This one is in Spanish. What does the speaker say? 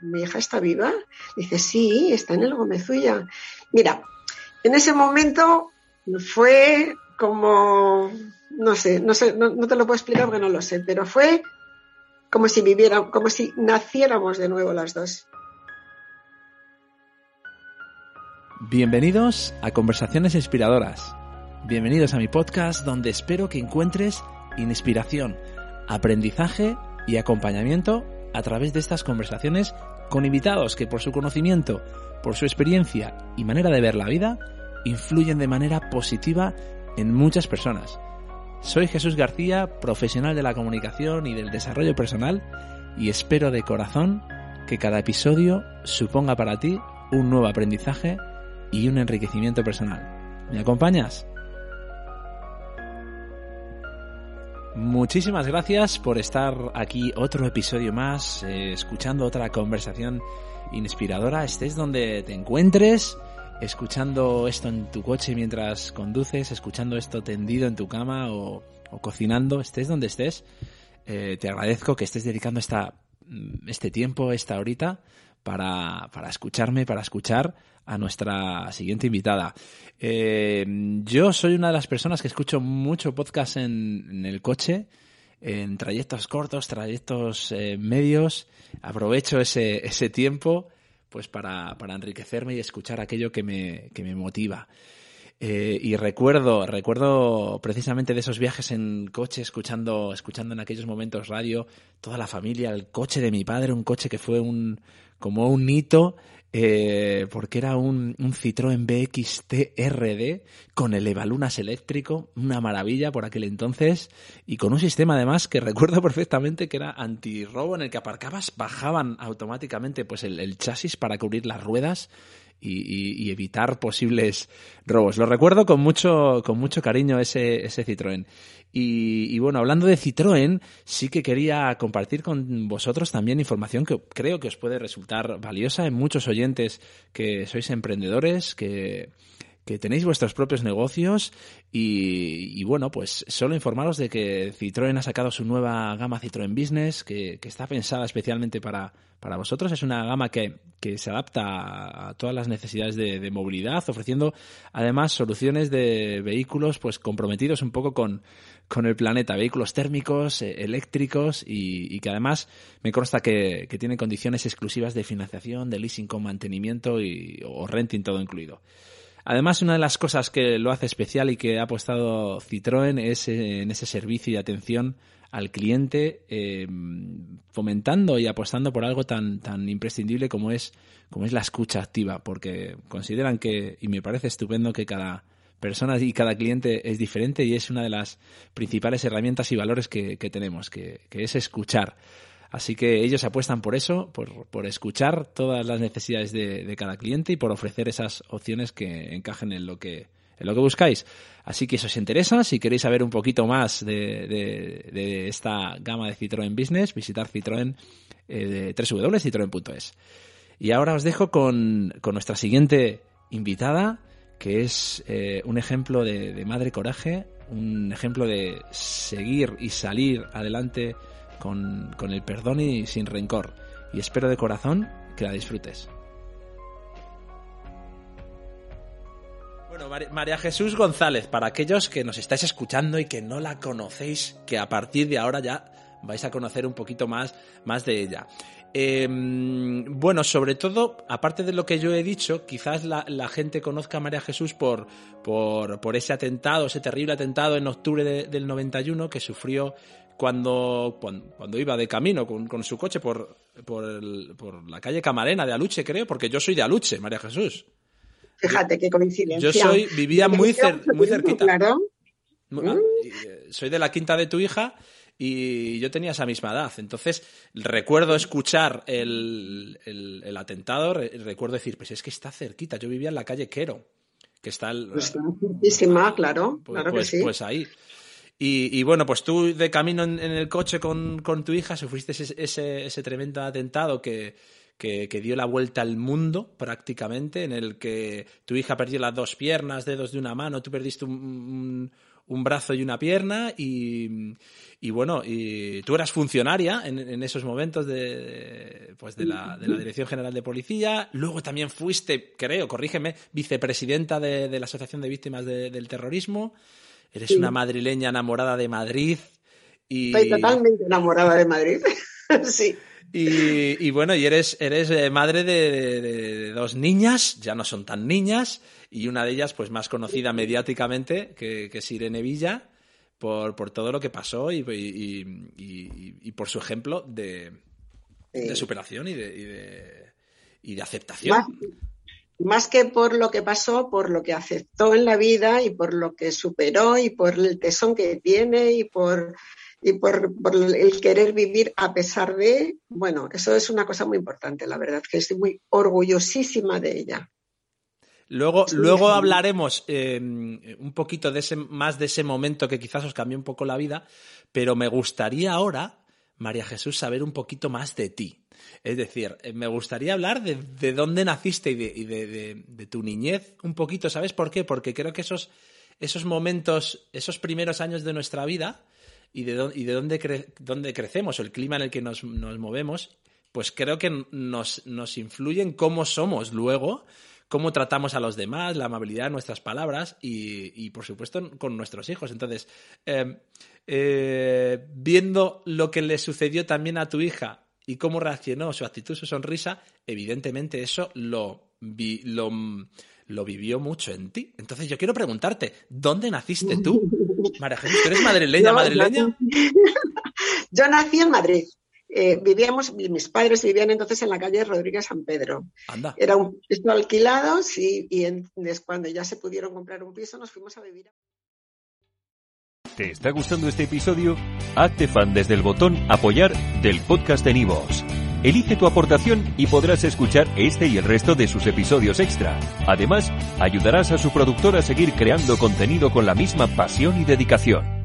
¿mi hija está viva? Dice, sí, está en el Gómezulla. Mira, en ese momento fue como, no sé, no sé, no, te lo puedo explicar porque no lo sé, pero fue como si viviera, como si naciéramos de nuevo las dos. Bienvenidos a Conversaciones Inspiradoras. Bienvenidos a mi podcast donde espero que encuentres inspiración, aprendizaje y acompañamiento a través de estas conversaciones con invitados que por su conocimiento, por su experiencia y manera de ver la vida, influyen de manera positiva en muchas personas. Soy Jesús García, profesional de la comunicación y del desarrollo personal, y espero de corazón que cada episodio suponga para ti un nuevo aprendizaje y un enriquecimiento personal. ¿Me acompañas? Muchísimas gracias por estar aquí otro episodio más, eh, escuchando otra conversación inspiradora, estés donde te encuentres, escuchando esto en tu coche mientras conduces, escuchando esto tendido en tu cama o, cocinando, estés donde estés. Eh, te agradezco que estés dedicando esta, mm, este tiempo, esta horita, para, para escucharme, para escuchar a nuestra siguiente invitada. Eh, yo soy una de las personas que escucho mucho podcast en, el coche, en trayectos cortos, trayectos eh, medios. Aprovecho ese, ese tiempo pues para, para, enriquecerme y escuchar aquello que me, que me motiva. Eh, y recuerdo, recuerdo precisamente de esos viajes en coche, escuchando, escuchando en aquellos momentos radio, toda la familia, el coche de mi padre, un coche que fue un, como un hito eh, porque era un, un Citroën BX TRD con el Evalunas eléctrico, una maravilla por aquel entonces, y con un sistema además que recuerdo perfectamente que era antirrobo en el que aparcabas, bajaban automáticamente pues el, el chasis para cubrir las ruedas y, evitar posibles robos. Lo recuerdo con mucho, con mucho cariño ese, ese Citroën. Y, y, bueno, hablando de Citroën, sí que quería compartir con vosotros también información que creo que os puede resultar valiosa en muchos oyentes que sois emprendedores, que, que tenéis vuestros propios negocios y, bueno, pues solo informaros de que Citroën ha sacado su nueva gama Citroën Business, que, está pensada especialmente para, para vosotros. Es una gama que, que se adapta a todas las necesidades de, movilidad, ofreciendo además soluciones de vehículos pues comprometidos un poco con, con el planeta, vehículos térmicos, eh, eléctricos y, que además me consta que, que tienen condiciones exclusivas de financiación, de leasing con mantenimiento y, o renting todo incluido. Además, una de las cosas que lo hace especial y que ha apostado Citroën es en ese servicio y atención al cliente, eh, fomentando y apostando por algo tan, tan imprescindible como es, como es la escucha activa, porque consideran que, y me parece estupendo que cada persona y cada cliente es diferente y es una de las principales herramientas y valores que, tenemos, que es escuchar. Así que ellos apuestan por eso, por, escuchar todas las necesidades de, cada cliente y por ofrecer esas opciones que encajen en lo que, en lo que buscáis. Así que si os interesa, si queréis saber un poquito más de, esta gama de Citroën Business, visitar Citroën eh, de. Y ahora os dejo con, nuestra siguiente invitada, que es eh, un ejemplo de madre coraje, un ejemplo de seguir y salir adelante con, el perdón y sin rencor. Y espero de corazón que la disfrutes. Bueno, María Jesús González, para aquellos que nos estáis escuchando y que no la conocéis, que a partir de ahora ya vais a conocer un poquito más, más de ella. Em, bueno, sobre todo, aparte de lo que yo he dicho, quizás la, gente conozca a María Jesús por, por, ese atentado, ese terrible atentado en octubre del 91 que sufrió cuando, cuando, iba de camino con, su coche por, por, la calle Camarena de Aluche, creo, porque yo soy de Aluche, María Jesús. Fíjate qué coincidencia. Yo soy, vivía muy, muy cerquita. Claro. Ah, eh, soy de la quinta de tu hija y yo tenía esa misma edad. Entonces, recuerdo escuchar el, el, atentado, recuerdo decir, pues es que está cerquita. Yo vivía en la calle Quero, que está... El, pues claro, pues, claro que pues, sí. Pues ahí. Y, bueno, pues tú de camino en, el coche con, tu hija sufriste ese, ese, tremendo atentado que, que, dio la vuelta al mundo prácticamente, en el que tu hija perdió las dos piernas, dedos de una mano, tú perdiste un, un brazo y una pierna y, y bueno, y tú eras funcionaria en, esos momentos de, pues de, la, de la Dirección General de Policía, luego también fuiste, creo, corrígeme, vicepresidenta de, de la Asociación de Víctimas del Terrorismo, eres una madrileña enamorada de Madrid. Y... Estoy totalmente enamorada de Madrid, sí. Y, bueno, y eres, eres eh, madre de, dos niñas, ya no son tan niñas, y una de ellas, pues más conocida mediáticamente, que, que es Irene Villa, por, por, todo lo que pasó y, y, por su ejemplo de, de superación y de, y de, aceptación. Más, más, que por lo que pasó, por lo que aceptó en la vida y por lo que superó y por el tesón que tiene y por y por, el querer vivir a pesar de, bueno, eso es una cosa muy importante, la verdad, que estoy muy orgullosísima de ella. Luego, luego hablaremos em, un poquito de ese, más de ese momento que quizás os cambió un poco la vida, pero me gustaría ahora, María Jesús, saber un poquito más de ti. Es decir, eh, me gustaría hablar de, dónde naciste y, de, de, tu niñez un poquito, ¿sabes por qué? Porque creo que esos, esos momentos, esos primeros años de nuestra vida, y de, y de dónde, dónde crecemos el clima en el que nos, nos movemos, pues creo que nos, nos influye en cómo somos luego, cómo tratamos a los demás, la amabilidad de nuestras palabras y, y por supuesto, con nuestros hijos. Entonces, em, eh, viendo lo que le sucedió también a tu hija y cómo reaccionó, su actitud, su sonrisa, evidentemente eso lo, lo, lo vivió mucho en ti. Entonces yo quiero preguntarte, ¿dónde naciste tú? María Jesús, ¿tú eres madrileña, madrileña? Yo nací en Madrid. Eh, vivíamos, mis padres vivían entonces en la calle Rodríguez San Pedro. Anda. Era un piso alquilado sí, y cuando ya se pudieron comprar un piso nos fuimos a vivir. ¿Te está gustando este episodio? Hazte fan desde el botón apoyar del podcast de Nivos. Elige tu aportación y podrás escuchar este y el resto de sus episodios extra. Además, ayudarás a su productor a seguir creando contenido con la misma pasión y dedicación.